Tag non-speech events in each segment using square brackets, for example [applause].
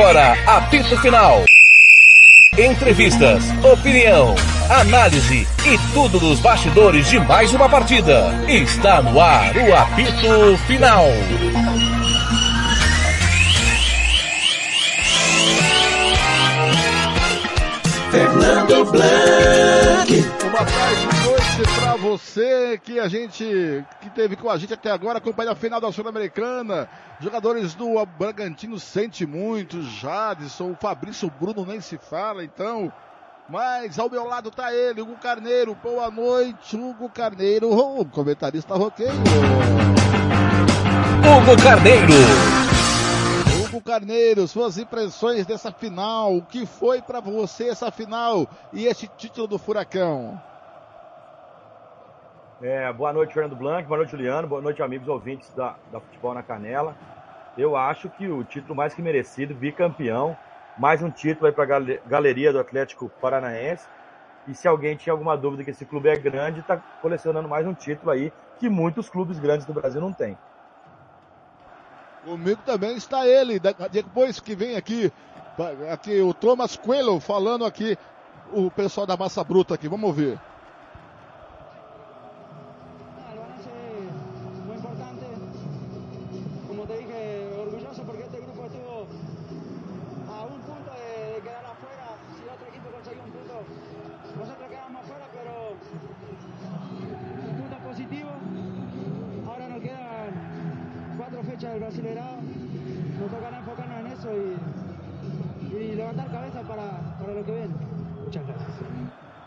Agora, apito final. Entrevistas, opinião, análise e tudo dos bastidores de mais uma partida. Está no ar o apito final. Fernando Blanc. Uma tarde noite pra você que a gente, que teve com a gente até agora, acompanha a final da Sul-Americana. Jogadores do Bragantino sente muito, Jadson, o Fabrício Bruno nem se fala, então. Mas ao meu lado tá ele, Hugo Carneiro. Boa noite, Hugo Carneiro, o comentarista roqueiro. Hugo Carneiro. Hugo Carneiro, suas impressões dessa final, o que foi para você essa final e esse título do Furacão? É, boa noite, Fernando Blanc, boa noite, Juliano, boa noite, amigos ouvintes da, da Futebol na Canela. Eu acho que o título mais que merecido, bicampeão, mais um título aí para a galeria do Atlético Paranaense. E se alguém tinha alguma dúvida que esse clube é grande, está colecionando mais um título aí que muitos clubes grandes do Brasil não têm. Comigo também está ele, depois que vem aqui, aqui o Thomas Coelho falando aqui, o pessoal da Massa Bruta aqui, vamos ouvir.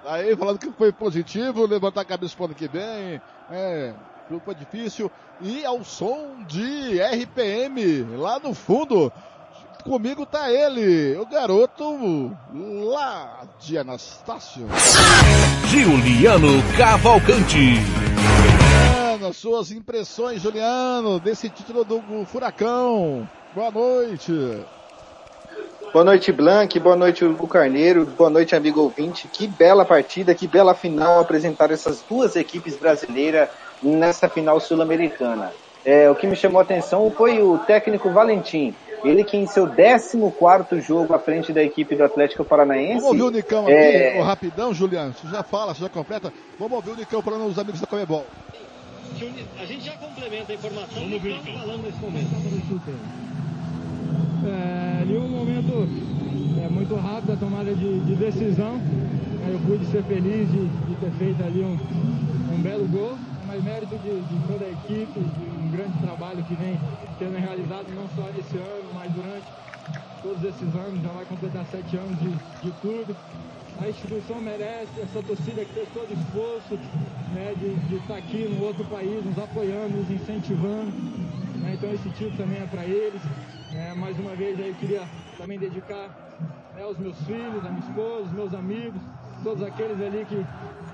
Aí falando que foi positivo, levantar a cabeça para o ano que vem, é, grupo difícil. E ao som de RPM, lá no fundo, comigo tá ele, o garoto lá de Anastácio. Juliano Cavalcante. Juliano, suas impressões, Juliano, desse título do Furacão. Boa noite. Boa noite, Blank. Boa noite, Hugo Carneiro. Boa noite, amigo ouvinte. Que bela partida, que bela final apresentar essas duas equipes brasileiras nessa final sul-americana. É, o que me chamou a atenção foi o técnico Valentim. Ele que em seu 14 jogo à frente da equipe do Atlético Paranaense. Vamos ouvir o Nicão aqui, é... rapidão, Juliano. Você já fala, você já completa. Vamos ouvir o Nicão falando os amigos da Comebol a gente já complementa a informação Vamos ver, então. falando nesse momento. É, ali um momento é, muito rápido a tomada de, de decisão. Eu pude ser feliz de, de ter feito ali um, um belo gol, mas mérito de, de, toda a equipe, de um grande trabalho que vem sendo realizado não só esse ano, mas durante todos esses anos, já vai completar sete anos de, de a instituição merece, essa torcida que fez todo esforço né, de estar tá aqui no outro país, nos apoiando, nos incentivando. Né, então esse título também é para eles. É, mais uma vez aí queria também dedicar né, aos meus filhos, a minha esposa, os meus amigos, todos aqueles ali que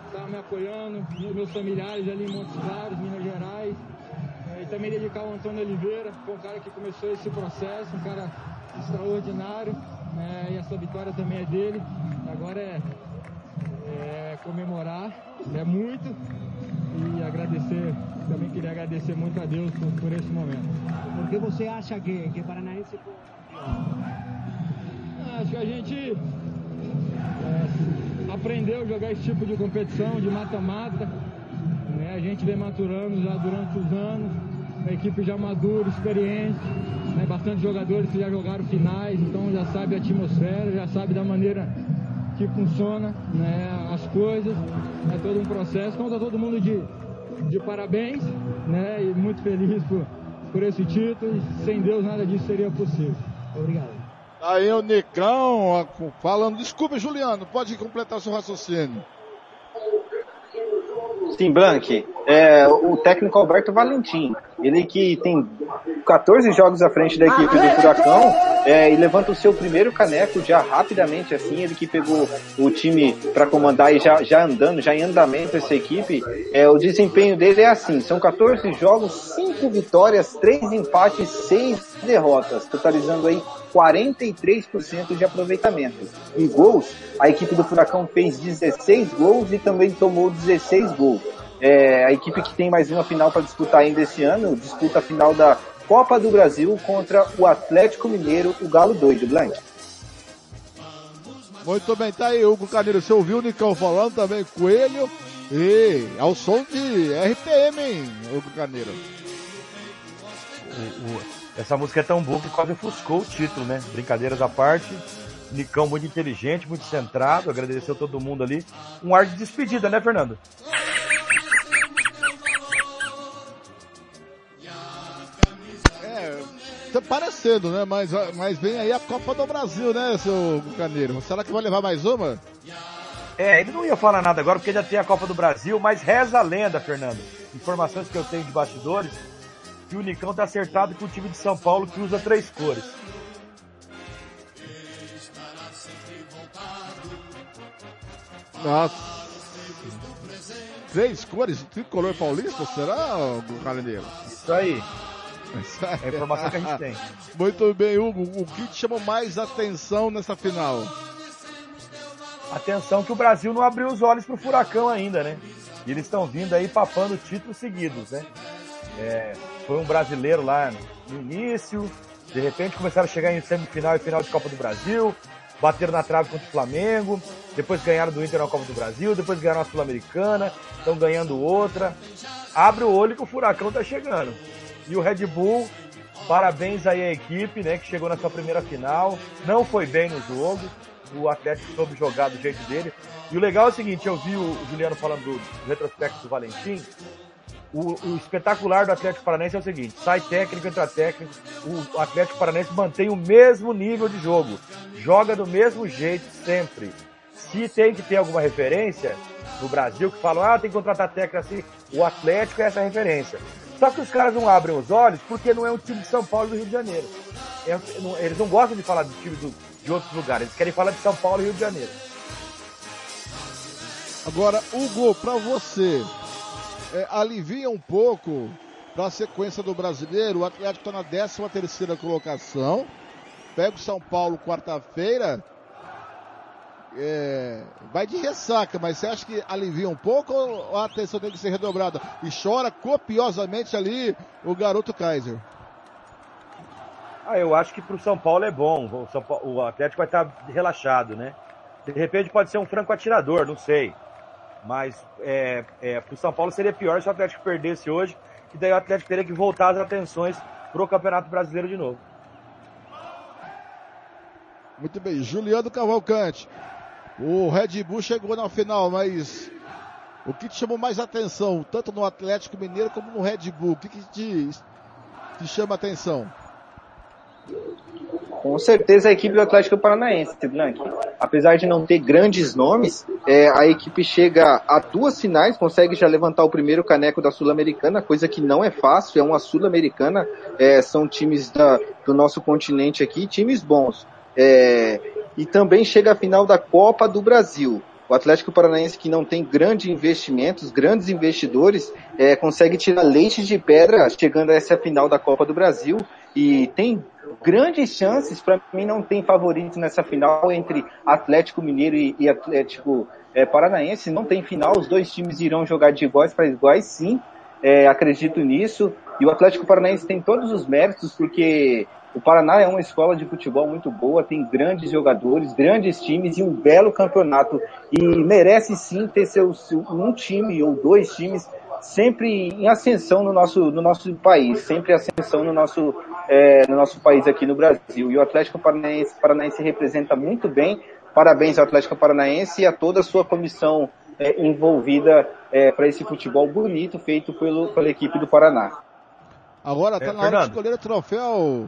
estavam me apoiando, meus familiares ali em Montes Claros, Minas Gerais. É, e também dedicar ao Antônio Oliveira, que foi um cara que começou esse processo, um cara extraordinário. Né, e essa vitória também é dele. Agora é, é comemorar, é muito e agradecer, também queria agradecer muito a Deus por, por esse momento. Por que você acha que, que Paranaense foi Acho que a gente é, aprendeu a jogar esse tipo de competição, de mata-mata. Né? A gente vem maturando já durante os anos, a equipe já madura, experiente, né? bastante jogadores que já jogaram finais, então já sabe a atmosfera, já sabe da maneira que funciona né, as coisas, é todo um processo. Então está todo mundo de, de parabéns né, e muito feliz por, por esse título. Sem Deus nada disso seria possível. Obrigado. Aí o Nicão falando, desculpe Juliano, pode completar seu raciocínio. Sim, Blank, é, o técnico Alberto Valentim, ele que tem 14 jogos à frente da equipe do Furacão é, e levanta o seu primeiro caneco já rapidamente assim, ele que pegou o time para comandar e já, já andando, já em andamento essa equipe, é, o desempenho dele é assim, são 14 jogos, 5 vitórias, 3 empates, 6 derrotas, totalizando aí 43% de aproveitamento. Em gols, a equipe do Furacão fez 16 gols e também tomou 16 gols. É, a equipe que tem mais uma final para disputar ainda esse ano, disputa a final da Copa do Brasil contra o Atlético Mineiro, o Galo Doido, Blank. Muito bem, tá aí, Hugo Carneiro. Você ouviu o Nicão falando também, Coelho. E ao som de RPM, hein, Hugo Carneiro. O- o- essa música é tão boa que quase ofuscou o título, né? Brincadeiras à parte. Nicão muito inteligente, muito centrado, agradeceu todo mundo ali. Um ar de despedida, né, Fernando? É, tá parecendo, né? Mas, mas vem aí a Copa do Brasil, né, seu Hugo Carneiro? Será que vai levar mais uma? É, ele não ia falar nada agora porque já tem a Copa do Brasil, mas reza a lenda, Fernando. Informações que eu tenho de bastidores, que o Nicão tá acertado com o time de São Paulo que usa três cores. Nossa. Três cores, tricolor paulista, será, Carneiro? Isso aí, Isso aí. é a informação que a gente tem. [laughs] Muito bem, Hugo. O que te chamou mais atenção nessa final? Atenção que o Brasil não abriu os olhos pro furacão ainda, né? E eles estão vindo aí papando títulos seguidos, né? É, foi um brasileiro lá no início, de repente começaram a chegar em semifinal e final de Copa do Brasil, bateram na trave contra o Flamengo, depois ganharam do Inter na Copa do Brasil, depois ganharam a Sul-Americana, estão ganhando outra. Abre o olho que o furacão tá chegando. E o Red Bull, parabéns aí à equipe, né, que chegou na sua primeira final, não foi bem no jogo, o Atlético soube jogar do jeito dele. E o legal é o seguinte, eu vi o Juliano falando do, retrospecto do Valentim, o, o espetacular do Atlético Paranaense é o seguinte, sai técnico, entra técnico, o Atlético Paranaense mantém o mesmo nível de jogo, joga do mesmo jeito sempre. Se tem que ter alguma referência no Brasil que falam, ah, tem que contratar técnico assim, o Atlético é essa referência. Só que os caras não abrem os olhos porque não é um time de São Paulo e do Rio de Janeiro. É- eles não gostam de falar de time do- de outros lugares, eles querem falar de São Paulo e Rio de Janeiro. Agora, Hugo, pra você, é, alivia um pouco para a sequência do brasileiro. O Atlético está na 13 terceira colocação. Pega o São Paulo quarta-feira. É, vai de ressaca, mas você acha que alivia um pouco ou a atenção tem que ser redobrada? E chora copiosamente ali o garoto Kaiser. Ah, eu acho que pro São Paulo é bom. O, Paulo- o Atlético vai estar relaxado, né? De repente pode ser um franco atirador, não sei. Mas é, é, pro São Paulo seria pior se o Atlético perdesse hoje, e daí o Atlético teria que voltar as atenções pro Campeonato Brasileiro de novo. Muito bem, Juliano Cavalcante. O Red Bull chegou na final, mas o que te chamou mais atenção, tanto no Atlético Mineiro como no Red Bull? O que, que te, te chama atenção? Com certeza a equipe do Atlético Paranaense, Blank. Apesar de não ter grandes nomes, é, a equipe chega a duas finais, consegue já levantar o primeiro caneco da Sul-Americana, coisa que não é fácil, é uma Sul-Americana, é, são times da- do nosso continente aqui, times bons. É, e também chega à final da Copa do Brasil. O Atlético Paranaense, que não tem grandes investimentos, grandes investidores, é, consegue tirar leite de pedra chegando a essa final da Copa do Brasil e tem grandes chances, para mim não tem favorito nessa final entre Atlético Mineiro e, Atlético é, Paranaense, não tem final, os dois times irão jogar de iguais para iguais, sim, é, acredito nisso, e o Atlético Paranaense tem todos os méritos, porque o Paraná é uma escola de futebol muito boa, tem grandes jogadores, grandes times e um belo campeonato, e merece sim ter seu, seu- um time ou dois times sempre em ascensão no nosso, no nosso país, sempre em ascensão no nosso, é, no nosso país aqui no Brasil. E o Atlético Paranaense, Paranaense representa muito bem. Parabéns ao Atlético Paranaense e a toda a sua comissão é, envolvida para esse futebol bonito feito pelo, pela equipe do Paraná. Agora está É, na hora de escolher o troféu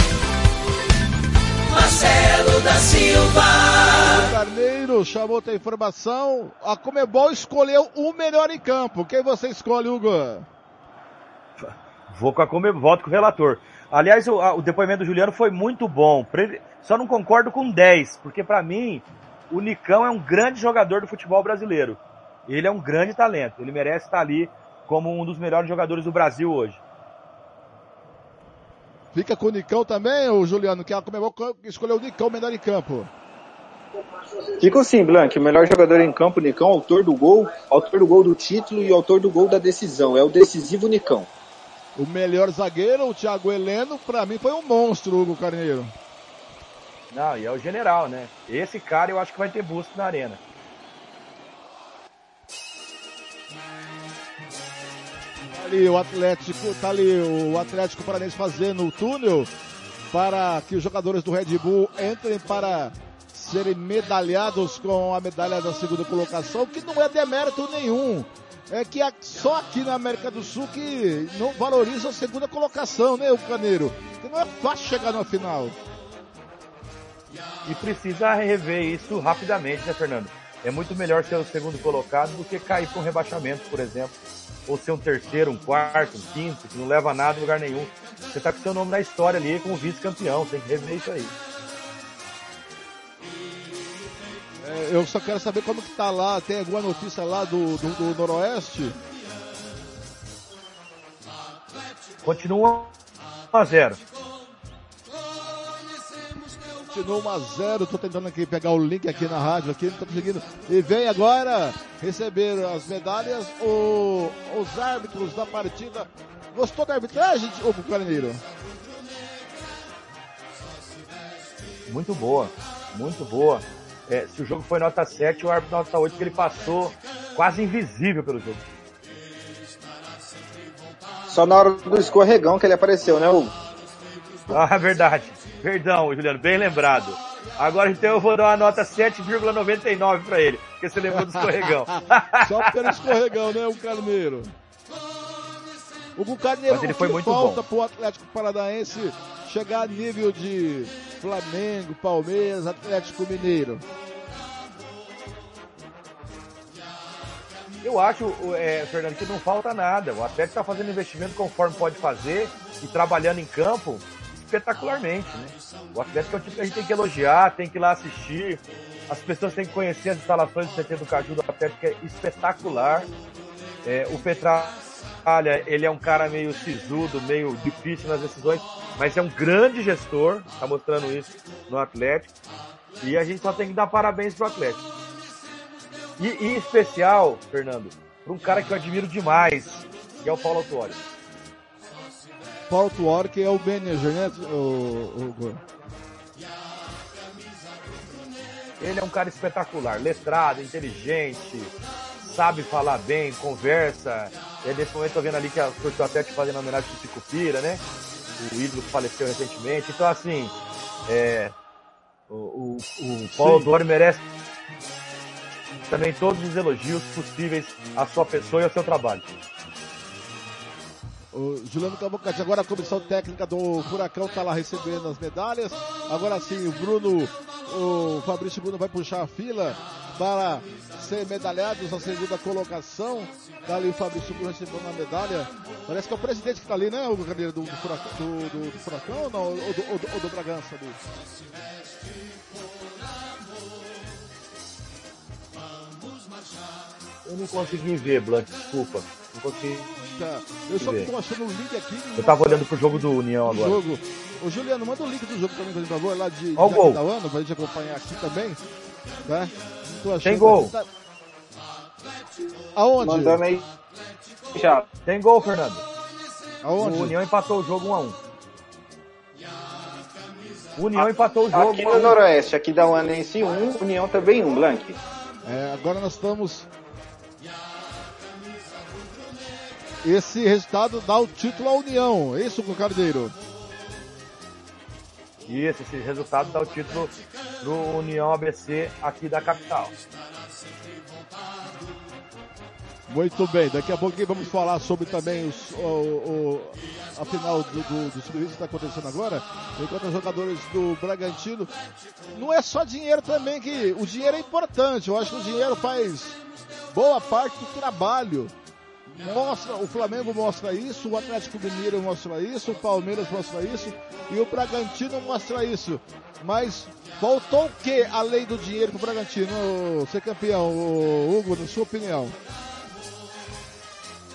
Marcelo da Silva. Carneiro chamou outra informação. A Comebol escolheu o melhor em campo. Quem você escolhe, Hugo? Vou com a come... voto com o relator. Aliás, o, a- o depoimento do Juliano foi muito bom. Pre- Só não concordo com 10, porque pra mim o Nicão é um grande jogador do futebol brasileiro. Ele é um grande talento. Ele merece estar ali como um dos melhores jogadores do Brasil hoje. Fica com o Nicão também, o Juliano, que a Comebol escolheu o Nicão melhor em campo. Fico sim, Blank. O melhor jogador em campo, Nicão, autor do gol, autor do gol do título e autor do gol da decisão. É o decisivo Nicão. O melhor zagueiro, o Thiago Heleno, para mim foi um monstro, Hugo Carneiro. Não, e é o general, né? Esse cara eu acho que vai ter busca na arena. Ali o Atlético, tá ali o Atlético Paranense fazendo o túnel para que os jogadores do Red Bull entrem para serem medalhados com a medalha da segunda colocação, que não é demérito nenhum. É que só aqui na América do Sul que não valoriza a segunda colocação, né, o Caneiro? Que não é fácil chegar na final. E precisa rever isso rapidamente, né, Fernando? É muito melhor ser o segundo colocado do que cair para um rebaixamento, por exemplo. Ou ser um terceiro, um quarto, um quinto, que não leva nada em lugar nenhum. Você está com seu nome na história ali como vice-campeão, tem que rever isso aí. É, eu só quero saber como que tá lá, tem alguma notícia lá do, do, do Noroeste? Continua 1 a 0 Continua 1 a 0 tô tentando aqui pegar o link aqui na rádio, aqui não tô conseguindo. E vem agora receber as medalhas o, os árbitros da partida. Gostou da arbitragem, Hugo Carneiro? Muito boa, muito boa. É, se o jogo foi nota 7, o árbitro nota 8, que ele passou quase invisível pelo jogo. Só na hora do escorregão que ele apareceu, né, Hugo? Ah, [laughs] verdade. Perdão, Juliano, bem lembrado. Agora então eu vou dar uma nota 7,99 para ele, porque você lembrou do escorregão. [laughs] Só pelo escorregão, né, o Carneiro? O Carneiro Mas ele foi muito falta bom. pro Atlético Paranaense chegar a nível de Flamengo, Palmeiras, Atlético Mineiro. Eu acho, é, Fernando, que não falta nada. O Atlético está fazendo investimento conforme pode fazer e trabalhando em campo espetacularmente, né? O Atlético é o tipo que a gente tem que elogiar, tem que ir lá assistir. As pessoas têm que conhecer as instalações do CT do Caju do Atlético, é espetacular. É, o Petralha, ele é um cara meio sisudo, meio difícil nas decisões, mas é um grande gestor, está mostrando isso no Atlético. E a gente só tem que dar parabéns pro Atlético. E, e em especial, Fernando, para um cara que eu admiro demais, que é o Paulo Autuori. Paulo Tuori, que é o manager, né, o, o... Ele é um cara espetacular, letrado, inteligente, sabe falar bem, conversa. E nesse momento eu tô vendo ali que a Corte Atlético fazendo homenagem pro Chico Pira, né? O ídolo que faleceu recentemente. Então, assim, é, o, o, o Paulo Autuori merece também todos os elogios possíveis à sua pessoa e ao seu trabalho. O Juliano Cavalcante, agora a comissão técnica do Furacão está lá recebendo as medalhas. Agora sim, o Bruno, o Fabrício Bruno vai puxar a fila para ser medalhados na segunda colocação. Está ali o Fabrício Bruno recebendo a medalha. Parece que é o presidente que está ali, né, o Carneiro, do, do, Furacão, do, do, não? Ou do, ou do, ou do Bragança ali? Eu não consegui ver, Blanc, desculpa. Não consegui. Tá. Eu só ver. estou achando o link aqui. Eu tava olhando pro jogo do União agora. jogo. Ô Juliano, manda o link do jogo também, por favor, lá de, Ó pra gente acompanhar aqui também. Tá? Tô achando Tem gol. tá- Aonde? Mandando aí já. Tem gol, Fernando. Aonde? O União empatou o jogo 1 a 1 O União empatou o jogo Aqui 1 a no 1 Noroeste, aqui da Uanense 1, União também 1, Blank. É, agora nós estamos. Esse resultado dá o título à União. É isso, Carneiro? Isso, esse resultado dá o título pro União ABC aqui da capital. Muito bem, daqui a pouquinho vamos falar sobre também os, o, o- a final do, do, do que está acontecendo agora. Enquanto os jogadores do Bragantino. Não é só dinheiro também que. O dinheiro é importante. Eu acho que o dinheiro faz boa parte do trabalho mostra, o Flamengo mostra isso, o Atlético Mineiro mostra isso, o Palmeiras mostra isso e o Bragantino mostra isso. Mas faltou o que além do dinheiro pro Bragantino ser campeão, Hugo, na sua opinião?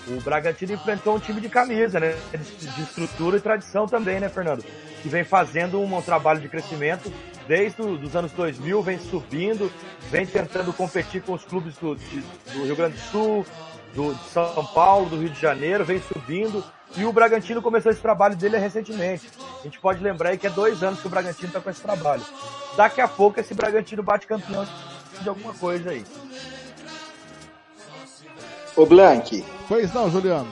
O Bragantino enfrentou um time de camisa, né? De, estrutura e tradição também, né, Fernando? Que vem fazendo um, um trabalho de crescimento desde os anos 2000, vem subindo, vem tentando competir com os clubes do, do Rio Grande do Sul, do, de São Paulo, do Rio de Janeiro, vem subindo. E o Bragantino começou esse trabalho dele recentemente. A gente pode lembrar aí que é dois anos que o Bragantino está com esse trabalho. Daqui a pouco esse Bragantino bate campeão de alguma coisa aí. Ô Blank. Pois não, Juliano.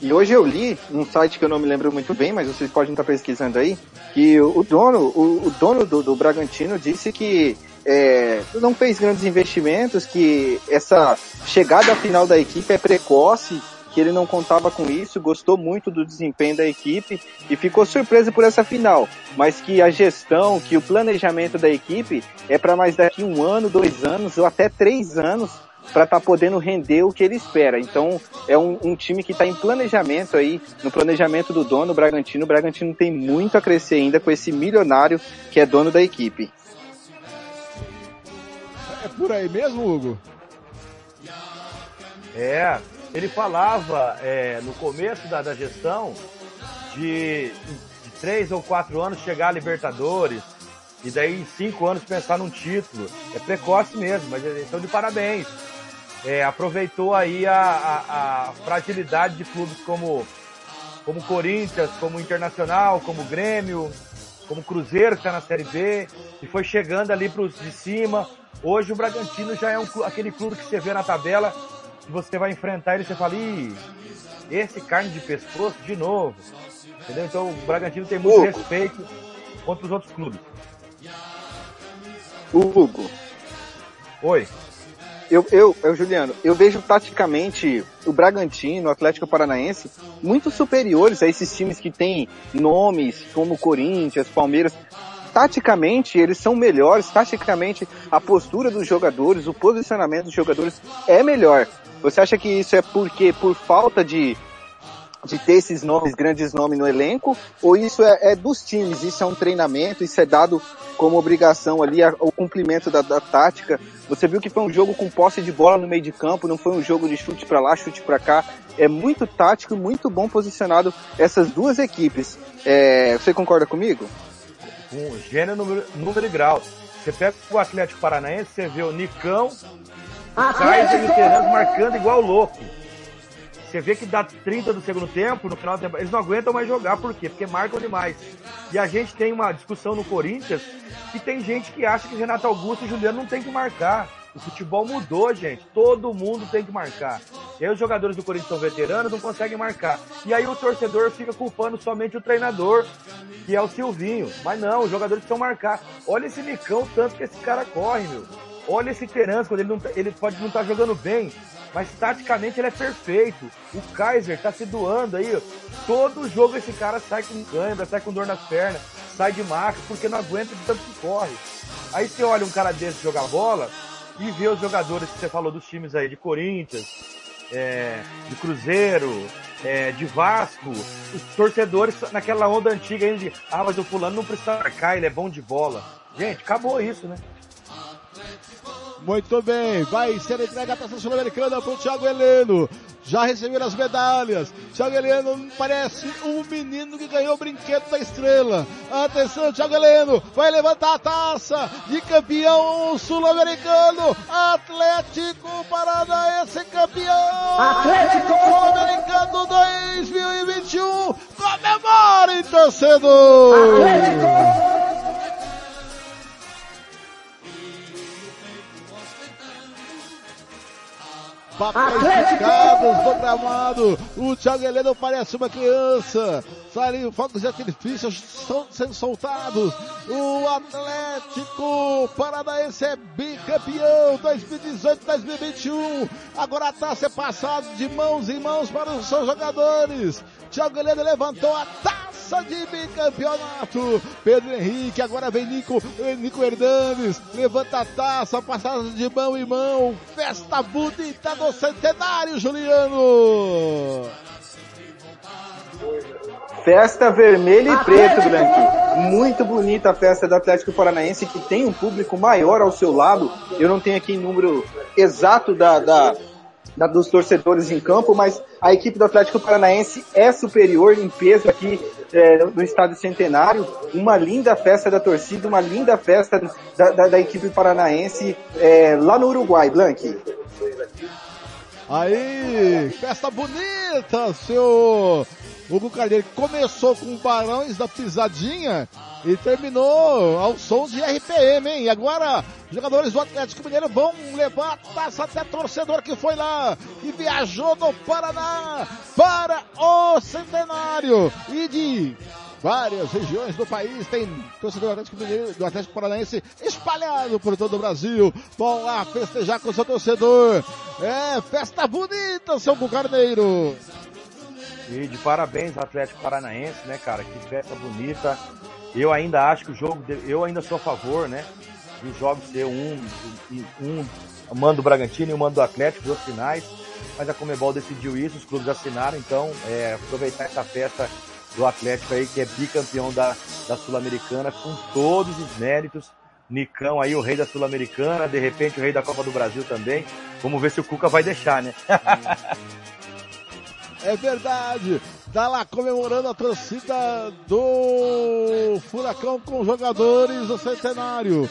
E hoje eu li num site que eu não me lembro muito bem, mas vocês podem estar pesquisando aí, que o dono, o, o dono do, do, Bragantino disse que é, não fez grandes investimentos, que essa chegada à final da equipe é precoce, que ele não contava com isso, gostou muito do desempenho da equipe e ficou surpreso por essa final, mas que a gestão, que o planejamento da equipe é para mais daqui um ano, dois anos ou até três anos para estar tá podendo render o que ele espera. Então é um, um time que está em planejamento aí, no planejamento do dono, Bragantino. O Bragantino tem muito a crescer ainda com esse milionário que é dono da equipe. É por aí mesmo, Hugo? É, ele falava é, no começo da, da gestão de, de três ou quatro anos chegar a Libertadores, e daí em cinco anos pensar num título. É precoce mesmo, mas estão de parabéns é, aproveitou aí a, a, a, fragilidade de clubes como, como Corinthians, como Internacional, como Grêmio, como Cruzeiro, que está na Série B, e foi chegando ali para os de cima. Hoje o Bragantino já é um, aquele clube que você vê na tabela, que você vai enfrentar ele e você fala, Ih, esse carne de pescoço de novo. Entendeu? Então o Bragantino tem muito Hugo. respeito contra os outros clubes. Hugo. Oi eu, eu, eu, Juliano, eu vejo taticamente o Bragantino, o Atlético Paranaense, muito superiores a esses times que têm nomes como Corinthians, Palmeiras. Taticamente, eles são melhores, taticamente, a postura dos jogadores, o posicionamento dos jogadores é melhor. Você acha que isso é porque, por falta de, de ter esses nomes, grandes nomes no elenco, ou isso é, é, dos times, isso é um treinamento, isso é dado como obrigação ali, o cumprimento da, da tática você viu que foi um jogo com posse de bola no meio de campo, não foi um jogo de chute para lá, chute para cá. É muito tático, muito bom posicionado essas duas equipes. É, você concorda comigo? Com gênero, número, número e grau. Você pega o Atlético Paranaense, você vê o Nicão, o Kaiser e Terans marcando igual louco. Você vê que dá 30 do segundo tempo, no final do tempo, eles não aguentam mais jogar, por quê? Porque marcam demais. E a gente tem uma discussão no Corinthians que tem gente que acha que Renato Augusto e Juliano não tem que marcar. O futebol mudou, gente. Todo mundo tem que marcar. E aí os jogadores do Corinthians são veteranos, não conseguem marcar. E aí o torcedor fica culpando somente o treinador, que é o Silvinho. Mas não, os jogadores precisam marcar. Olha esse Nicão, tanto que esse cara corre, meu. Olha esse Terence, quando ele, não, tá, ele pode não estar tá jogando bem, mas taticamente ele é perfeito. O Kaiser tá se doando aí. Todo jogo esse cara sai com câimbra, sai com dor nas pernas, sai de maca, porque não aguenta de tanto que corre. Aí você olha um cara desse jogar bola e vê os jogadores que você falou dos times aí, de Corinthians, é, de Cruzeiro, é, de Vasco, os torcedores naquela onda antiga aí de, ah, mas o fulano não precisa marcar, ele é bom de bola. Gente, acabou isso, né? Muito bem, vai ser entregue a taça sul-americana para o Thiago Heleno. Já receberam as medalhas. Thiago Heleno parece um menino que ganhou o brinquedo da estrela. Atenção, Thiago Heleno vai levantar a taça de campeão sul-americano. Atlético Paranaense campeão. Atlético Sul-Americano 2021. Comemore, torcedor. Atlético. Papéis do gramado. O Thiago Heleno parece uma criança. Sai fogos de artifício estão sendo soltados. O Atlético Paranaense é bicampeão 2018-2021. Agora a taça é passada de mãos em mãos para os seus jogadores. Thiago Heleno levantou a taça esperança de bicampeonato. Pedro Henrique, agora vem Nico, Nico Hernandes, levanta a taça, passagem de mão em mão, festa bonita do centenário, Juliano. Festa vermelho e preto, Blanqui. Muito bonita a festa do Atlético Paranaense, que tem um público maior ao seu lado. Eu não tenho aqui número exato da, da, da, dos torcedores em campo, mas a equipe do Atlético Paranaense é superior em peso aqui é, no Estádio Centenário. Uma linda festa da torcida, uma linda festa da, da, da equipe paranaense é, lá no Uruguai, Blanqui. Aí, festa bonita, seu Hugo Carneiro começou com Barões da Pisadinha e terminou ao som de RPM, hein? E agora, jogadores do Atlético Mineiro vão levar a taça até torcedor que foi lá e viajou do Paraná para o Centenário e de várias regiões do país tem torcedor do Atlético, Mineiro, do Atlético Paranaense espalhado por todo o Brasil. Vão lá festejar com seu torcedor. É, festa bonita, seu Carneiro. E de parabéns ao Atlético Paranaense, né, cara? Que festa bonita. Eu ainda acho que o jogo, eu ainda sou a favor, né? Dos jogos um, um, um mando do Bragantino e um mando do Atlético, duas finais. Mas a Comebol decidiu isso, os clubes assinaram, então é, aproveitar essa festa do Atlético aí, que é bicampeão da, da Sul-Americana, com todos os méritos. Nicão aí, o rei da Sul-Americana, de repente o rei da Copa do Brasil também. Vamos ver se o Cuca vai deixar, né? É verdade. Tá lá comemorando a torcida do Furacão com jogadores do Centenário.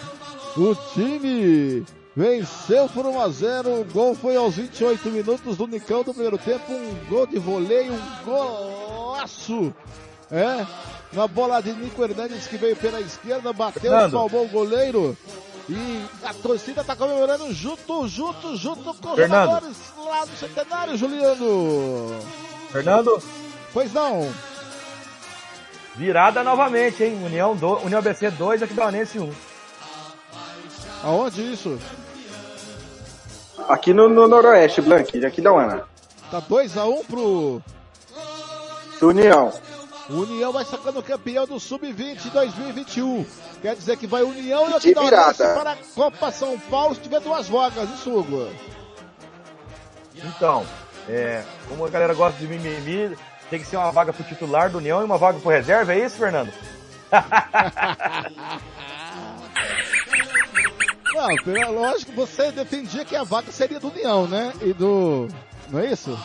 O time venceu por 1 a 0. O gol foi aos 28 minutos do Nicão do primeiro tempo. Um gol de voleio, um golaço. É, na bola de Nico Hernandes que veio pela esquerda, bateu, salvou o goleiro. E a torcida tá comemorando junto, junto, junto com os Fernando. jogadores lá do Centenário, Juliano. Fernando? Pois não. Virada novamente, hein? União, do, União BC 2, Aquidauanense 1. Aonde isso? Aqui no, no Noroeste, Blank, de Aquidauana. Tá 2x1 um pro... União. União vai sacando campeão do Sub-20 2021. Quer dizer que vai União e Aquidauanense para a Copa São Paulo se tiver duas vagas, isso, Hugo? Então, é, como a galera gosta de mimimi, tem que ser uma vaga pro titular do União e uma vaga pro reserva, é isso, Fernando? [laughs] Não, lógico, você defendia que a vaga seria do União, né? E do. Não é isso?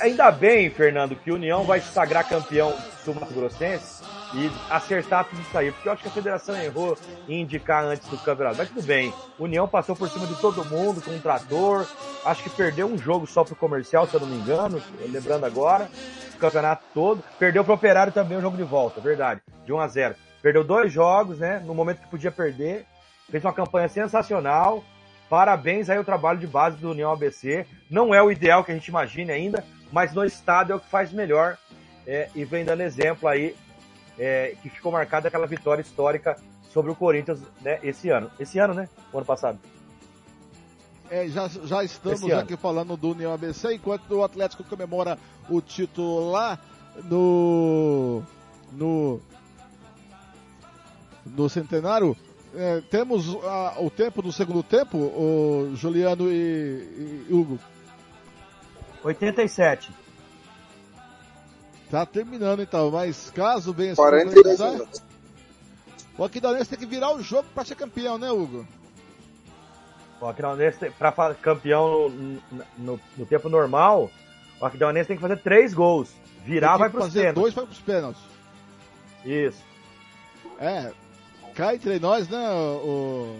Ainda bem, Fernando, que o União vai se sagrar campeão do Mato Grossense e acertar tudo isso aí, porque eu acho que a federação errou em indicar antes do campeonato. Mas tudo bem, União passou por cima de todo mundo com um trator, acho que perdeu um jogo só pro comercial, se eu não me engano, lembrando agora, o campeonato todo. Perdeu pro Operário também o jogo de volta, verdade, de 1 a 0 Perdeu dois jogos, né, no momento que podia perder, fez uma campanha sensacional. Parabéns aí ao trabalho de base do União ABC. Não é o ideal que a gente imagine ainda, mas no estado é o que faz melhor. É, e vem dando exemplo aí é, que ficou marcada aquela vitória histórica sobre o Corinthians né, esse ano. Esse ano, né? O ano passado. É, já, já estamos aqui falando do União ABC, enquanto o Atlético comemora o título lá no. no. no centenário. É, temos a, o tempo do segundo tempo, o Juliano e, e Hugo. 87. Tá terminando então, mas caso venha 42 minutos. O Aquidauanense tem que virar o jogo para ser campeão, né, Hugo? O Aquidauanense, para campeão no, no, no, tempo normal, o Aquidauanense tem que fazer três gols. Virar vai para os pênaltis. dois vai para os pênaltis. Isso. É, cá entre nós, né, o,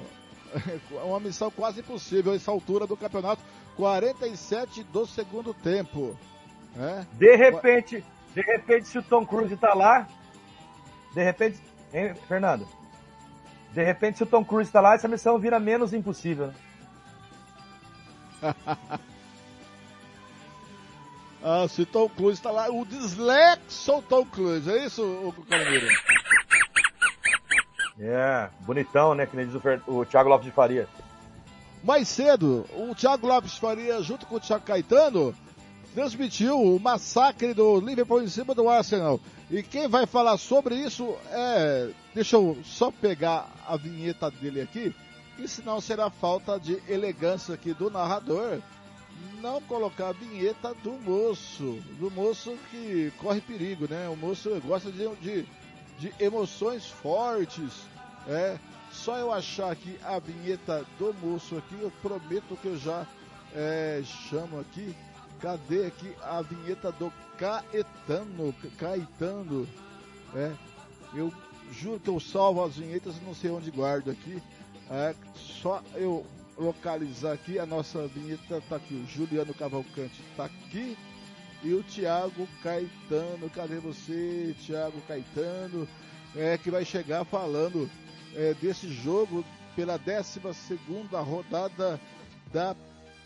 [laughs] uma missão quase impossível essa altura do campeonato. 47 do segundo tempo. É? De repente, de repente, se o Tom Cruise tá lá, de repente, hein, Fernando? De repente, se o Tom Cruise tá lá, essa missão vira menos impossível. Né? [laughs] ah, se o Tom Cruise tá lá, o dislexo Tom Cruise, é isso, o Carneiro? É, bonitão, né? Que nem diz o, o Thiago Lopes de Faria. Mais cedo, o Thiago Lopes de Faria, junto com o Thiago Caetano, transmitiu o massacre do Liverpool em cima do Arsenal. E quem vai falar sobre isso é. Deixa eu só pegar a vinheta dele aqui, e senão será falta de elegância aqui do narrador não colocar a vinheta do moço, do moço que corre perigo, né? O moço gosta de, de, de emoções fortes, é. Só eu achar aqui a vinheta do moço aqui, eu prometo que eu já é, chamo aqui. Cadê aqui a vinheta do Caetano? Caetano, é. Eu juro que eu salvo as vinhetas não sei onde guardo aqui. É, só eu localizar aqui, a nossa vinheta tá aqui, o Juliano Cavalcante tá aqui e o Thiago Caetano, cadê você, Thiago Caetano, é, que vai chegar falando é, desse jogo pela 12 segunda rodada da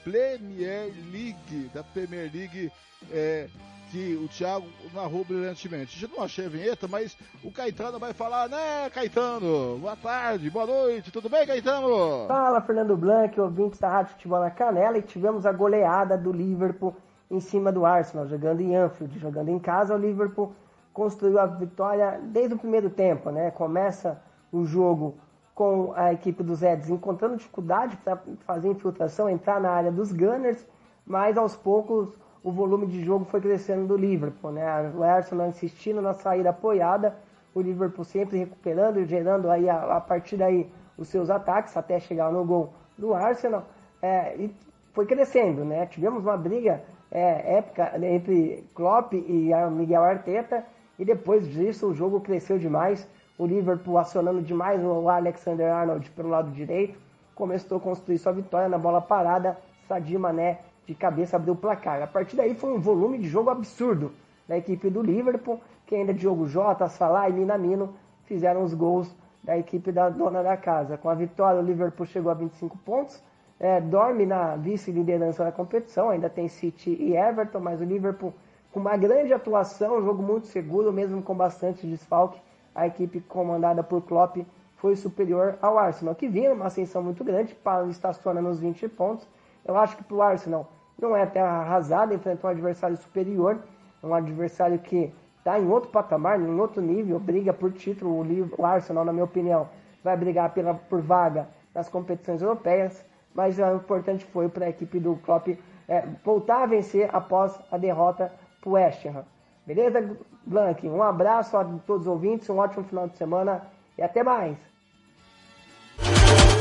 Premier League, da Premier League, é, que o Thiago narrou brilhantemente. Eu não achei a vinheta, mas o Caetano vai falar, né, Caetano? Boa tarde, boa noite, tudo bem, Caetano? Fala, Fernando Blanc, ouvintes da Rádio Futebol na Canela, e tivemos a goleada do Liverpool em cima do Arsenal, jogando em Anfield, jogando em casa, o Liverpool construiu a vitória desde o primeiro tempo, né? Começa o jogo com a equipe dos Reds encontrando dificuldade para fazer infiltração, entrar na área dos Gunners, mas aos poucos o volume de jogo foi crescendo do Liverpool, né? O Arsenal insistindo na saída apoiada, o Liverpool sempre recuperando e gerando aí a, a partir daí os seus ataques até chegar no gol do Arsenal é, e foi crescendo, né? Tivemos uma briga é, épica entre Klopp e Miguel Arteta e depois disso o jogo cresceu demais. O Liverpool acionando demais o Alexander Arnold pelo lado direito, começou a construir sua vitória na bola parada. Sadio Mané de cabeça abriu o placar. A partir daí foi um volume de jogo absurdo da equipe do Liverpool, que ainda Diogo Jota, Salah e Minamino fizeram os gols da equipe da dona da casa. Com a vitória, o Liverpool chegou a 25 pontos, é, dorme na vice-liderança da competição, ainda tem City e Everton, mas o Liverpool com uma grande atuação, um jogo muito seguro, mesmo com bastante desfalque, a equipe comandada por Klopp foi superior ao Arsenal, que vinha uma ascensão muito grande, estaciona nos 20 pontos, eu acho que para o Arsenal não é terra arrasada, enfrentar um adversário superior, um adversário que está em outro patamar, em outro nível, briga por título. O Arsenal, na minha opinião, vai brigar pela, por vaga nas competições europeias, mas o importante foi para a equipe do Klopp é, voltar a vencer após a derrota para o West Ham. Beleza, Blank? Um abraço a todos os ouvintes, um ótimo final de semana e até mais.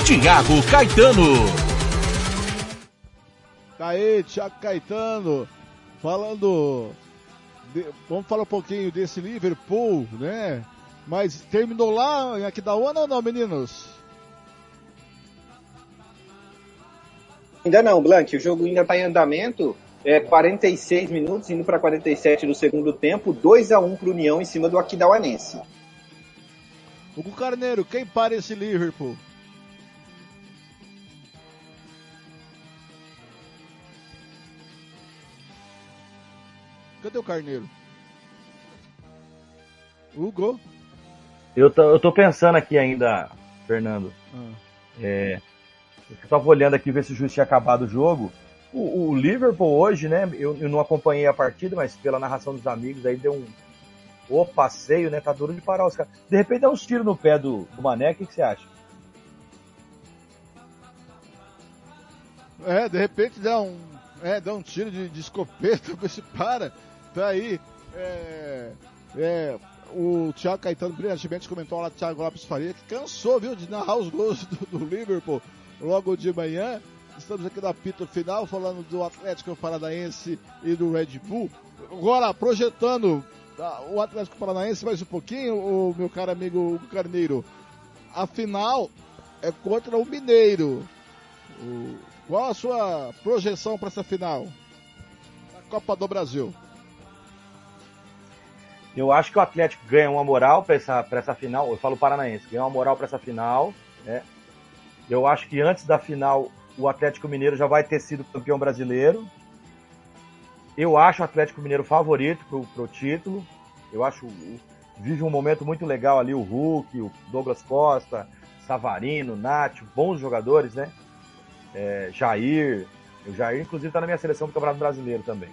Tiago Caetano. Tá aí, Thiago Caetano, falando. De, vamos falar um pouquinho desse Liverpool, né? Mas terminou lá em Aquidauana ou não, meninos? Ainda não, Blank. O jogo ainda está em andamento. É 46 minutos, indo para 47 do segundo tempo. 2 a 1 para o União em cima do Aquidauanense. O Carneiro, quem para esse Liverpool? Cadê o Carneiro? Hugo? Eu tô, eu tô pensando aqui ainda, Fernando. Ah. É, eu tava olhando aqui ver se o juiz tinha acabado o jogo. O, o Liverpool hoje, né? Eu, eu, não acompanhei a partida, mas pela narração dos amigos aí deu um. O passeio, né? Tá duro de parar os caras. De repente dá uns tiros no pé do, do Mané, o que, você acha? É, de repente dá um. É, dá um tiro de, de escopeta, [laughs] você para. Tá aí. É, é, o Thiago Caetano brilhantemente comentou lá, Thiago Lopes Faria, que cansou, viu, de narrar os gols do, do Liverpool logo de manhã. Estamos aqui no apito final, falando do Atlético Paranaense e do Red Bull. Agora, projetando tá, o Atlético Paranaense mais um pouquinho, o meu caro amigo Carneiro. A final é contra o Mineiro. O, qual a sua projeção para essa final? A Copa do Brasil. Eu acho que o Atlético ganha uma moral para essa, essa final. Eu falo paranaense, ganha uma moral para essa final. Né? Eu acho que antes da final o Atlético Mineiro já vai ter sido campeão brasileiro. Eu acho o Atlético Mineiro favorito para o título. Eu acho vive um momento muito legal ali o Hulk, o Douglas Costa, Savarino, Nath, bons jogadores, né? É, Jair, o Jair inclusive está na minha seleção do Campeonato Brasileiro também.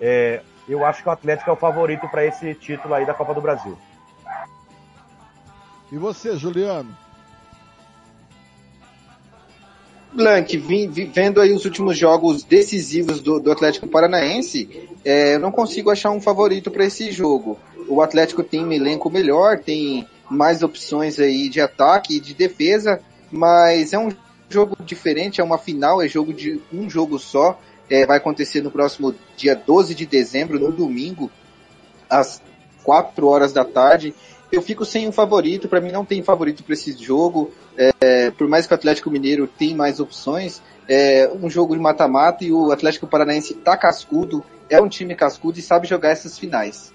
É, eu acho que o Atlético é o favorito para esse título aí da Copa do Brasil. E você, Juliano? Blank, vendo aí os últimos jogos decisivos do, do Atlético Paranaense, é, eu não consigo achar um favorito para esse jogo. O Atlético tem um elenco melhor, tem mais opções aí de ataque e de defesa, mas é um jogo diferente, é uma final, é jogo de um jogo só. É, vai acontecer no próximo dia 12 de dezembro, no domingo, às 4 horas da tarde. Eu fico sem um favorito, para mim não tem favorito para esse jogo. É, por mais que o Atlético Mineiro tem mais opções, é um jogo de mata-mata e o Atlético Paranaense tá cascudo, é um time cascudo e sabe jogar essas finais.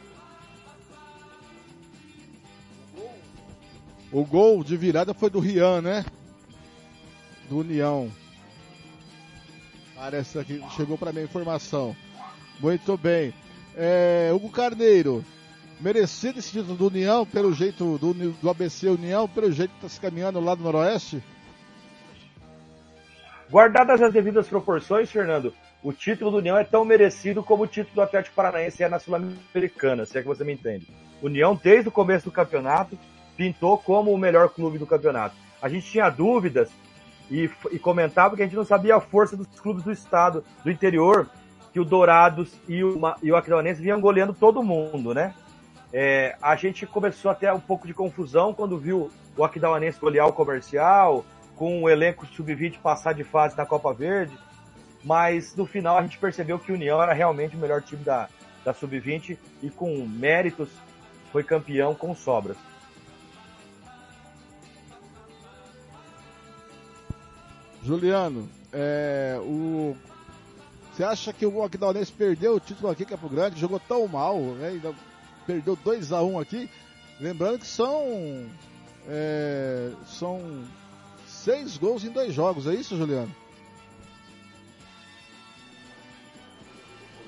O gol de virada foi do Rian, né? Do União. Parece que chegou para mim a informação. Muito bem. É, Hugo Carneiro, merecido esse título do União, pelo jeito do, do ABC União, pelo jeito que está se caminhando lá do Noroeste? Guardadas as devidas proporções, Fernando, o título do União é tão merecido como o título do Atlético Paranaense é na Sul-Americana, se é que você me entende. União, desde o começo do campeonato, pintou como o melhor clube do campeonato. A gente tinha dúvidas e, e comentava que a gente não sabia a força dos clubes do estado, do interior, que o Dourados e o, e o vinham goleando todo mundo, né? É, a gente começou até um pouco de confusão quando viu o Aquidauanense golear o comercial, com o elenco sub-20 passar de fase na Copa Verde, mas no final a gente percebeu que o União era realmente o melhor time da, da sub-20 e com méritos foi campeão com sobras. Juliano, é, o... você acha que o Aquidauanense perdeu o título aqui, Campo Grande, jogou tão mal, né? Perdeu 2 a 1 um aqui. Lembrando que são é, são seis gols em dois jogos, é isso, Juliano?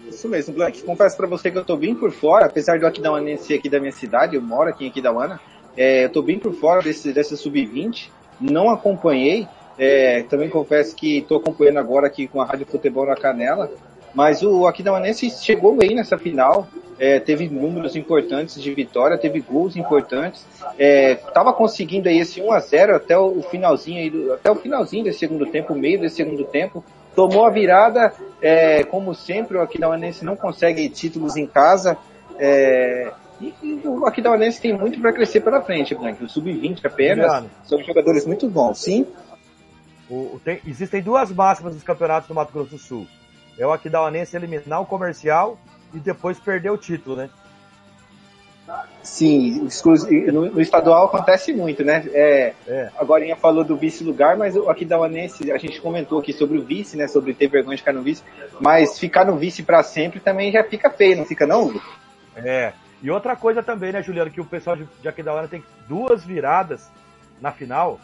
Isso mesmo, Black. Confesso para você que eu tô bem por fora, apesar Aquidauanense ser aqui da minha cidade, eu moro aqui em Aquidauana, é, eu tô bem por fora desse, dessa sub-20, não acompanhei, é, também confesso que estou acompanhando agora aqui com a Rádio Futebol na Canela. Mas o Aquidauanense chegou bem nessa final, é, teve números importantes de vitória, teve gols importantes, estava é, conseguindo aí esse 1 a 0 até o finalzinho do, até o finalzinho desse segundo tempo, meio desse segundo tempo, tomou a virada, é, como sempre o Aquidauanense não consegue títulos em casa, é, e, e o Aquidauanense tem muito para crescer pela frente, Blank. O sub-20 apenas, são jogadores muito bons, sim. O, tem, existem duas máximas dos campeonatos do Mato Grosso do Sul. É o Aquidauanense eliminar o comercial e depois perder o título, né? Sim, no, estadual acontece muito, né? É, é. Agora a falou do vice-lugar, mas o Aquidauanense, a gente comentou aqui sobre o vice, né? Sobre ter vergonha de ficar no vice, mas ficar no vice para sempre também já fica feio, não fica não? É. E outra coisa também, né, Juliano, que o pessoal de, de Aquidauana tem duas viradas na final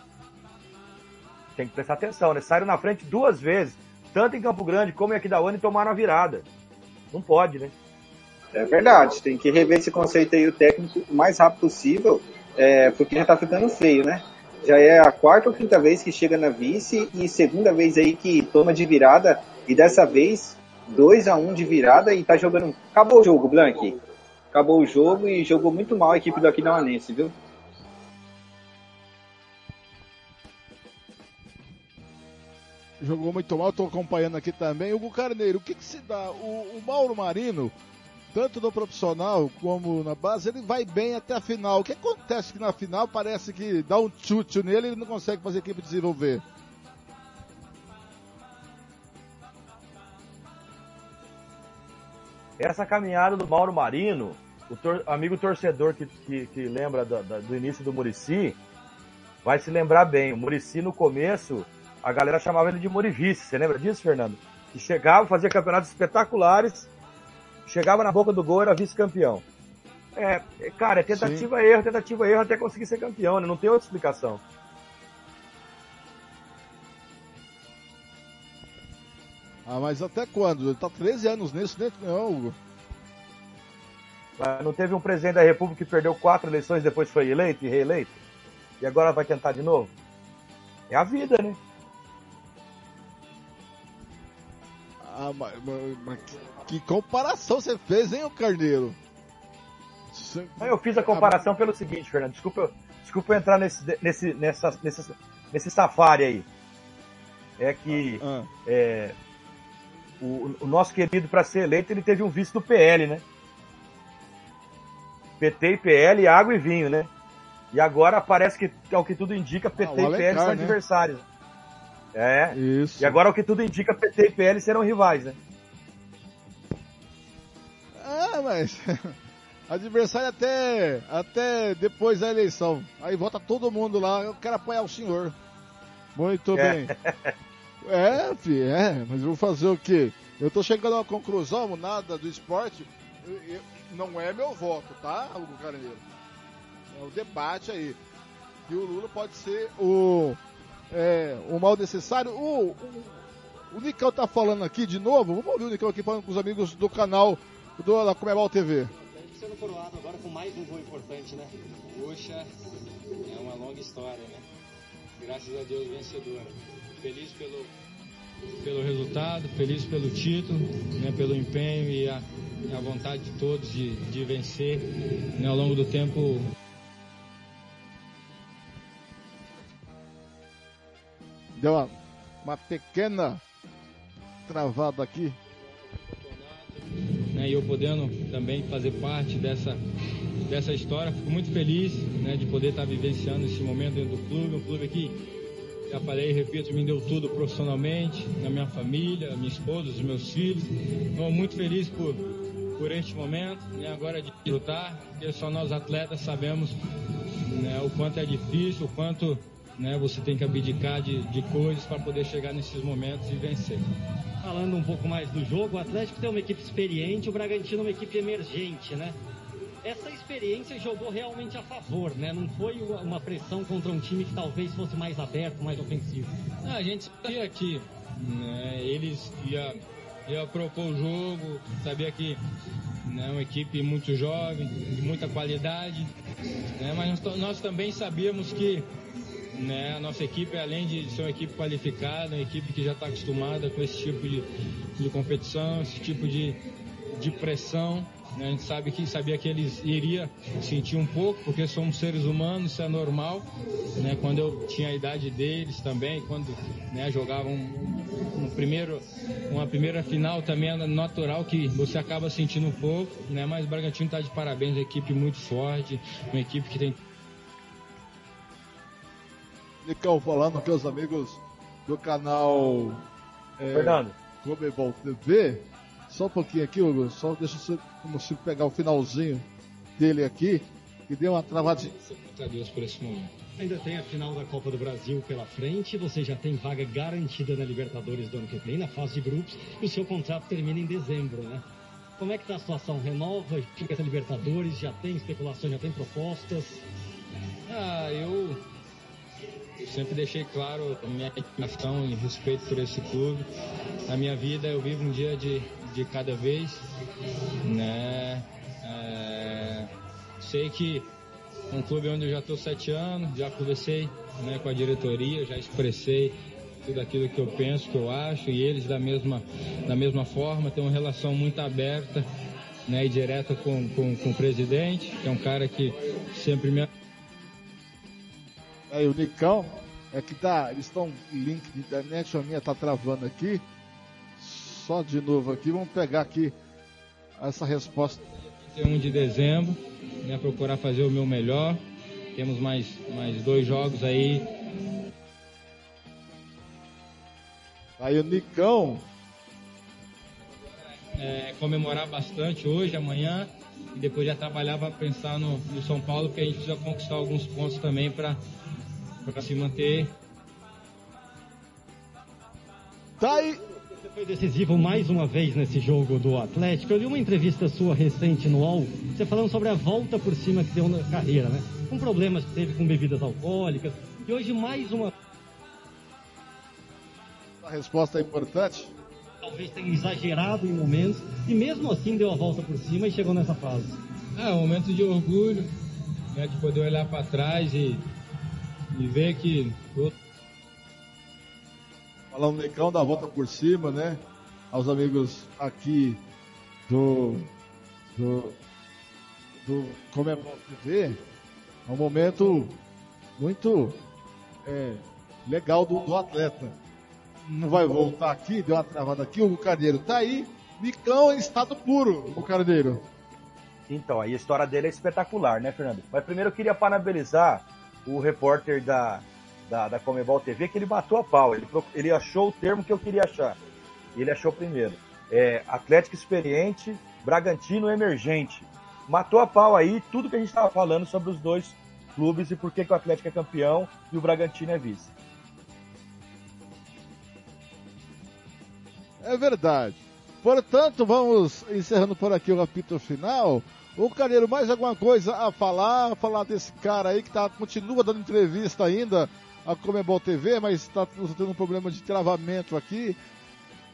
tem que prestar atenção, né? Saíram na frente duas vezes, tanto em Campo Grande como em Aquidauana e tomaram a virada. Não pode, né? É verdade, tem que rever esse conceito aí, o técnico, o mais rápido possível, é, porque já tá ficando feio, né? Já é a quarta ou quinta vez que chega na vice e segunda vez aí que toma de virada e dessa vez 2 a 1 um de virada e tá jogando. Acabou o jogo, Blank. Acabou o jogo e jogou muito mal a equipe do Aquidauanense, viu? Jogou muito mal, estou acompanhando aqui também. Hugo Carneiro, o que, que se dá? O, o, Mauro Marino, tanto no profissional como na base, ele vai bem até a final. O que acontece que na final parece que dá um chute nele e ele não consegue fazer a equipe desenvolver? Essa caminhada do Mauro Marino, o tor amigo torcedor que, que, que lembra do, do início do Murici, vai se lembrar bem. O Murici no começo a galera chamava ele de Morivice. Você lembra disso, Fernando? Que chegava, fazia campeonatos espetaculares, chegava na boca do gol, era vice-campeão. É, é cara, é tentativa erro, tentativa erro até conseguir ser campeão, né? Não tem outra explicação. Ah, mas até quando? Ele tá 13 anos nisso, né? Não, Hugo. Não teve um presidente da República que perdeu quatro eleições depois foi eleito e reeleito? E agora vai tentar de novo? É a vida, né? Ah, mas, mas- mas que, comparação você fez, hein, o Carneiro? Eu fiz a comparação pelo seguinte, Fernando. Desculpa, eu- desculpa eu entrar nesse, nesse, nessa, nesse, nesse safari aí. É que Ah, é, o, o nosso querido, para ser eleito, ele teve um vice do PL, né? PT e PL, água e vinho, né? E agora parece que, ao que tudo indica, PT Ah, e PL são né? adversários. É. isso. E agora, ao que tudo indica, PT e PL serão rivais, né? Ah, mas. [laughs] Adversário até, até depois da eleição. Aí vota todo mundo lá. Eu quero apoiar o senhor. Muito É. bem. [laughs] É, fi, é, mas eu vou fazer o quê? Eu tô chegando a uma conclusão, nada do esporte. eu- eu- não é meu voto, tá, Hugo Carneiro? É o debate aí. E o Lula pode ser o, é, o mal necessário. O, o, o Nicão tá falando aqui de novo. Vamos ouvir o Nicão aqui falando com os amigos do canal do, da Comebol TV. sendo coroado agora com mais um gol importante, né? Poxa, é uma longa história, né? Graças a Deus vencedora. Feliz pelo, pelo resultado, feliz pelo título, né? pelo empenho e a, a vontade de todos de, de vencer. Né? Ao longo do tempo, Deu uma, uma pequena travada aqui. né, e eu podendo também fazer parte dessa, dessa história. Fico muito feliz né, de poder estar vivenciando esse momento dentro do clube, um clube que, já falei e repito, me deu tudo profissionalmente, na minha família, minha esposa, os meus filhos. Estou muito feliz por, por este momento, né, agora de lutar, porque só nós atletas sabemos né, o quanto é difícil, o quanto né, você tem que abdicar de, de coisas para poder chegar nesses momentos e vencer. Falando um pouco mais do jogo, o Atlético tem uma equipe experiente, o Bragantino uma equipe emergente, né? Essa experiência jogou realmente a favor, né? Não foi uma pressão contra um time que talvez fosse mais aberto, mais ofensivo. Ah, a gente sabia que né, eles ia, ia propor o jogo, sabia que né, uma equipe muito jovem, de muita qualidade, né, mas nós, nós também sabíamos que né, a nossa equipe, além de ser uma equipe qualificada, uma equipe que já está acostumada com esse tipo de, de competição, esse tipo de, de pressão, né, a gente sabe que sabia que eles iriam sentir um pouco, porque somos seres humanos, isso é normal. Né, quando eu tinha a idade deles também, quando né, jogavam um, um primeiro, uma primeira final também é natural que você acaba sentindo um pouco, né, mas o Bragantino está de parabéns, uma equipe muito forte, uma equipe que tem Nicão falando com os amigos do canal é, Fernando. Comebol TV. Só um pouquinho aqui, Hugo. Só deixa eu se pegar o finalzinho dele aqui. Que deu uma travadinha. Graças a Deus por esse momento. Ainda tem a final da Copa do Brasil pela frente, você já tem vaga garantida na Libertadores do ano que vem, na fase de grupos, e o seu contrato termina em dezembro, né? Como é que tá a situação? Renova, fica essa Libertadores, já tem especulação, já tem propostas? Ah, eu sempre deixei claro minha admiração e respeito por esse clube. Na minha vida eu vivo um dia de, de cada vez, né? É, sei que um clube onde eu já estou sete anos, já conversei né, com a diretoria, já expressei tudo aquilo que eu penso, que eu acho, e eles da mesma, da mesma forma, têm uma relação muito aberta né, e direta com, com, com o presidente, que é um cara que sempre me Aí o Nicão é que tá. Eles estão link de internet, a minha tá travando aqui. Só de novo aqui, vamos pegar aqui essa resposta. 31 de dezembro, né, procurar fazer o meu melhor. Temos mais, mais dois jogos aí. Aí o Nicão, é, comemorar bastante hoje, amanhã, e depois já trabalhar para pensar no, no São Paulo, porque a gente precisa conquistar alguns pontos também para se manter. tá aí. Você foi decisivo mais uma vez nesse jogo do Atlético. Eu vi uma entrevista sua recente no UOL, você falando sobre a volta por cima que deu na carreira, né? Com problemas que teve com bebidas alcoólicas. E hoje mais uma A resposta é importante. talvez tenha exagerado em momentos e mesmo assim deu a volta por cima e chegou nessa fase. É um momento de orgulho, né, de poder olhar para trás e, e ver que Falando Nicão da volta por cima, né? aos amigos aqui do, do, do Comebol TV. É um momento muito é, legal do, do, atleta. Não vai voltar aqui, deu uma travada aqui, o Carneiro tá aí. Micão em estado puro, o Carneiro. Então, aí a história dele é espetacular, né, Fernando? Mas primeiro eu queria parabenizar o repórter da, da, da Comebol TV, que ele matou a pau. Ele, ele achou o termo que eu queria achar. Ele achou primeiro. É, Atlético experiente, Bragantino emergente. Matou a pau aí tudo que a gente estava falando sobre os dois clubes e por que, que o Atlético é campeão e o Bragantino é vice. É verdade. Portanto, vamos encerrando por aqui o apito final. O Carneiro, mais alguma coisa a falar? A falar desse cara aí que tá, continua dando entrevista ainda a Comebol TV, mas está tendo um problema de travamento aqui.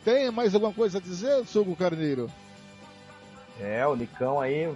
Tem mais alguma coisa a dizer, Sugo Carneiro? É, o Nicão aí.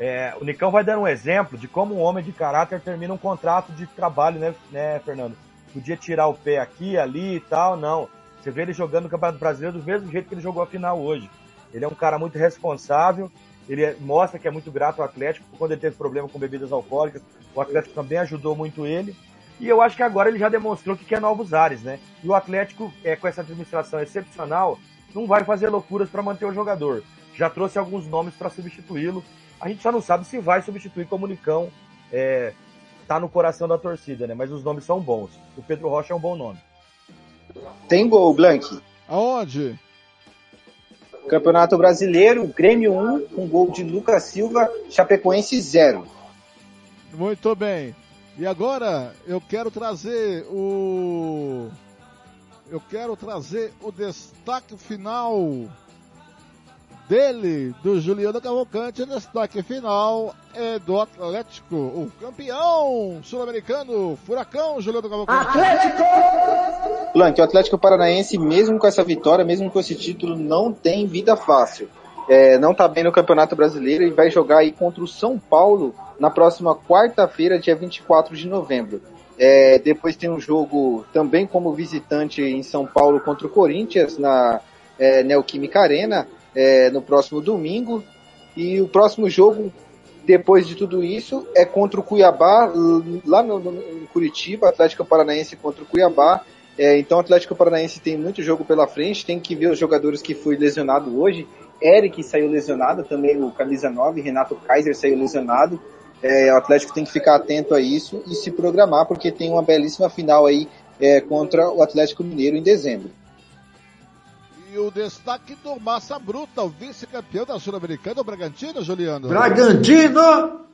É, o Nicão vai dar um exemplo de como um homem de caráter termina um contrato de trabalho, né, né, Fernando? Podia tirar o pé aqui, ali e tal, não. Você vê ele jogando no Campeonato Brasileiro do mesmo jeito que ele jogou a final hoje. Ele é um cara muito responsável, ele é, mostra que é muito grato ao Atlético, quando ele teve problema com bebidas alcoólicas, o Atlético também ajudou muito ele. E eu acho que agora ele já demonstrou que quer novos ares, né? E o Atlético, é, com essa administração excepcional, não vai fazer loucuras para manter o jogador. Já trouxe alguns nomes para substituí-lo. A gente só não sabe se vai substituir como o Nicão é, tá no coração da torcida, né? Mas os nomes são bons. O Pedro Rocha é um bom nome. Tem gol, Blank. Aonde? Campeonato Brasileiro, Grêmio 1, com gol de Lucas Silva, Chapecoense 0. Muito bem. E agora eu quero trazer o. Eu quero trazer o destaque final dele, do Juliano Cavalcante. O destaque final é do Atlético, o campeão sul-americano, Furacão, Juliano Cavalcante. Atlético! Blanque, o Atlético Paranaense, mesmo com essa vitória, mesmo com esse título, não tem vida fácil. É, não está bem no Campeonato Brasileiro e vai jogar aí contra o São Paulo na próxima quarta-feira, dia 24 de novembro. É, depois tem um jogo também como visitante em São Paulo contra o Corinthians na é, Neoquímica Arena é, no próximo domingo. E o próximo jogo, depois de tudo isso, é contra o Cuiabá, lá no, no Curitiba, Atlético Paranaense contra o Cuiabá. É, então o Atlético Paranaense tem muito jogo pela frente, tem que ver os jogadores que foi lesionado hoje. Eric saiu lesionado, também o camisa 9, Renato Kaiser saiu lesionado. É, o Atlético tem que ficar atento a isso e se programar, porque tem uma belíssima final aí é, contra o Atlético Mineiro em dezembro. E o destaque do Massa Bruta, o vice-campeão da Sul-Americana, o Bragantino, Juliano. Bragantino!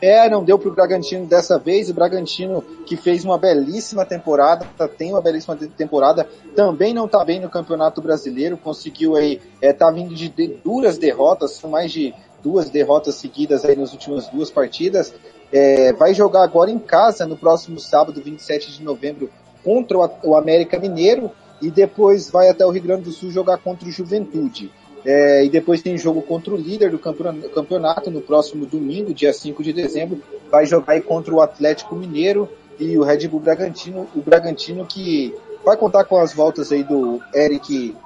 É, não deu para o Bragantino dessa vez. O Bragantino que fez uma belíssima temporada, tem uma belíssima temporada, também não está bem no Campeonato Brasileiro. Conseguiu aí, é, tá vindo de, de duras derrotas, são mais de duas derrotas seguidas aí nas últimas duas partidas. É, vai jogar agora em casa no próximo sábado, 27 de novembro, contra o América Mineiro e depois vai até o Rio Grande do Sul jogar contra o Juventude. É, e depois tem jogo contra o líder do campeonato no próximo domingo, dia 5 de dezembro. Vai jogar aí contra o Atlético Mineiro e o Red Bull Bragantino. O Bragantino que vai contar com as voltas aí do Eric,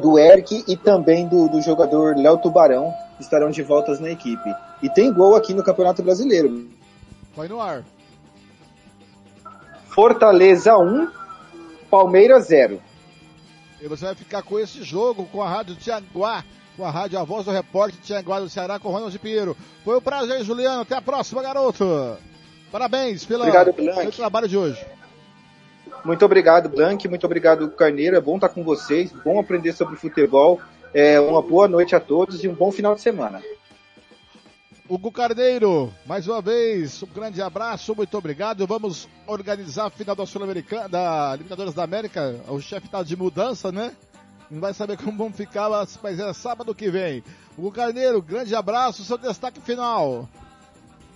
do Eric e também do, do jogador Léo Tubarão, estarão de voltas na equipe. E tem gol aqui no Campeonato Brasileiro. Vai no ar. Fortaleza 1, Palmeiras 0. E você vai ficar com esse jogo com a Rádio Tianguá, com a Rádio A Voz do Repórter Tianguá do Ceará com o Ronald Pinheiro. Foi um prazer, Juliano. Até a próxima, garoto. Parabéns pela, obrigado, pelo trabalho de hoje. Muito obrigado, Blank. Muito obrigado, Carneiro. É bom estar com vocês. Bom aprender sobre futebol. É, uma boa noite a todos e um bom final de semana. Hugo Carneiro, mais uma vez, um grande abraço, muito obrigado. Vamos organizar a final da Sul-Americana, da Libertadores da América. O chefe está de mudança, né? Não vai saber como vão ficar, mas é sábado que vem. Hugo Carneiro, grande abraço, seu destaque final.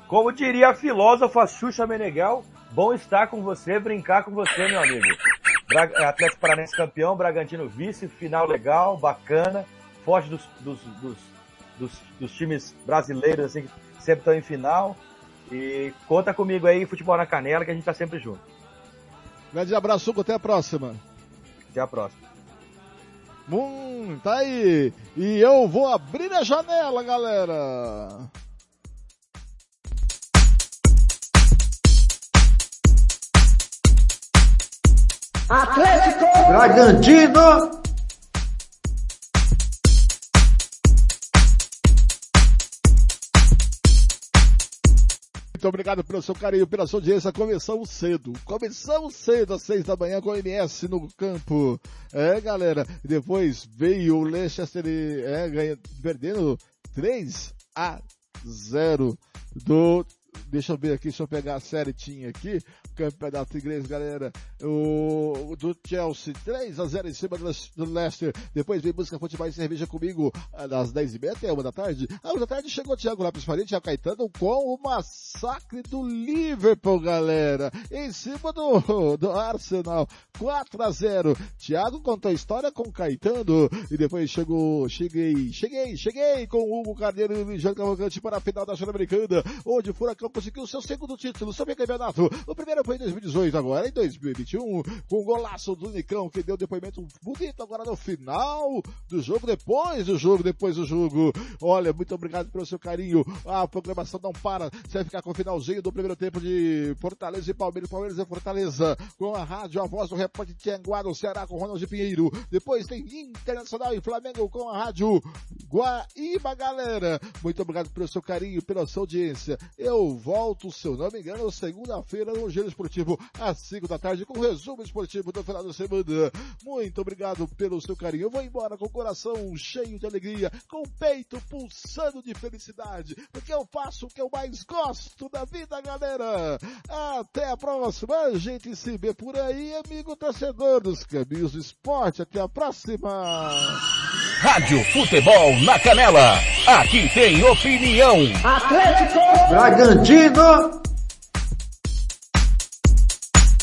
Como diria a filósofa Xuxa Meneghel, bom estar com você, brincar com você, meu amigo. Atlético Paranense campeão, Bragantino vice, final legal, bacana, foge dos, dos, dos dos, dos times brasileiros, assim, que sempre estão em final. E conta comigo aí, Futebol na Canela, que a gente tá sempre junto. Grande abraço, até a próxima. Até a próxima. Hum, tá aí. E eu vou abrir a janela, galera. Atlético Bragantino. Muito obrigado pelo seu carinho, pela sua audiência. Começamos cedo. Começamos cedo, às seis da manhã, com o MS no campo. É, galera. Depois veio o Leicester é, ganha, perdendo 3 a 0 do deixa eu ver aqui, deixa eu pegar a série tinha aqui, campeonato inglês, galera, o do Chelsea, 3 a 0 em cima do Leicester, depois vem música futebol e cerveja comigo, às 10 e meia até uma da tarde, à uma da tarde chegou o Thiago Lopes Faria, Thiago Caetano, com o massacre do Liverpool, galera, em cima do, do Arsenal, 4 a 0 Thiago contou a história com Caetano, e depois chegou, cheguei, cheguei, cheguei com o Hugo Carneiro e o Ligiano Cavalcante para a final da Sul-Americana, onde o Furacão conseguiu o seu segundo título, seu campeonato. O primeiro foi em 2018, agora em 2021, com o golaço do Nicão, que deu depoimento bonito agora no final do jogo, depois do jogo, depois do jogo. Olha, muito obrigado pelo seu carinho. A programação não para. Você vai ficar com o finalzinho do primeiro tempo de Fortaleza e Palmeiras, Palmeiras e Fortaleza, com a rádio, a voz do repórter Tianguá no Ceará, com Ronald Pinheiro. Depois tem Internacional e Flamengo com a rádio Guaíba, galera. Muito obrigado pelo seu carinho, pela sua audiência. Eu volto, se eu não me engano, segunda-feira no Giro Esportivo, às 5 da tarde, com o resumo esportivo do final da semana. Muito obrigado pelo seu carinho. Eu vou embora com o coração cheio de alegria, com o peito pulsando de felicidade, porque eu faço o que eu mais gosto da vida, galera. Até a próxima. A gente se vê por aí, amigo torcedor dos caminhos do esporte. Até a próxima. Rádio Futebol na Canela. Aqui tem opinião. Atlético Bragantino.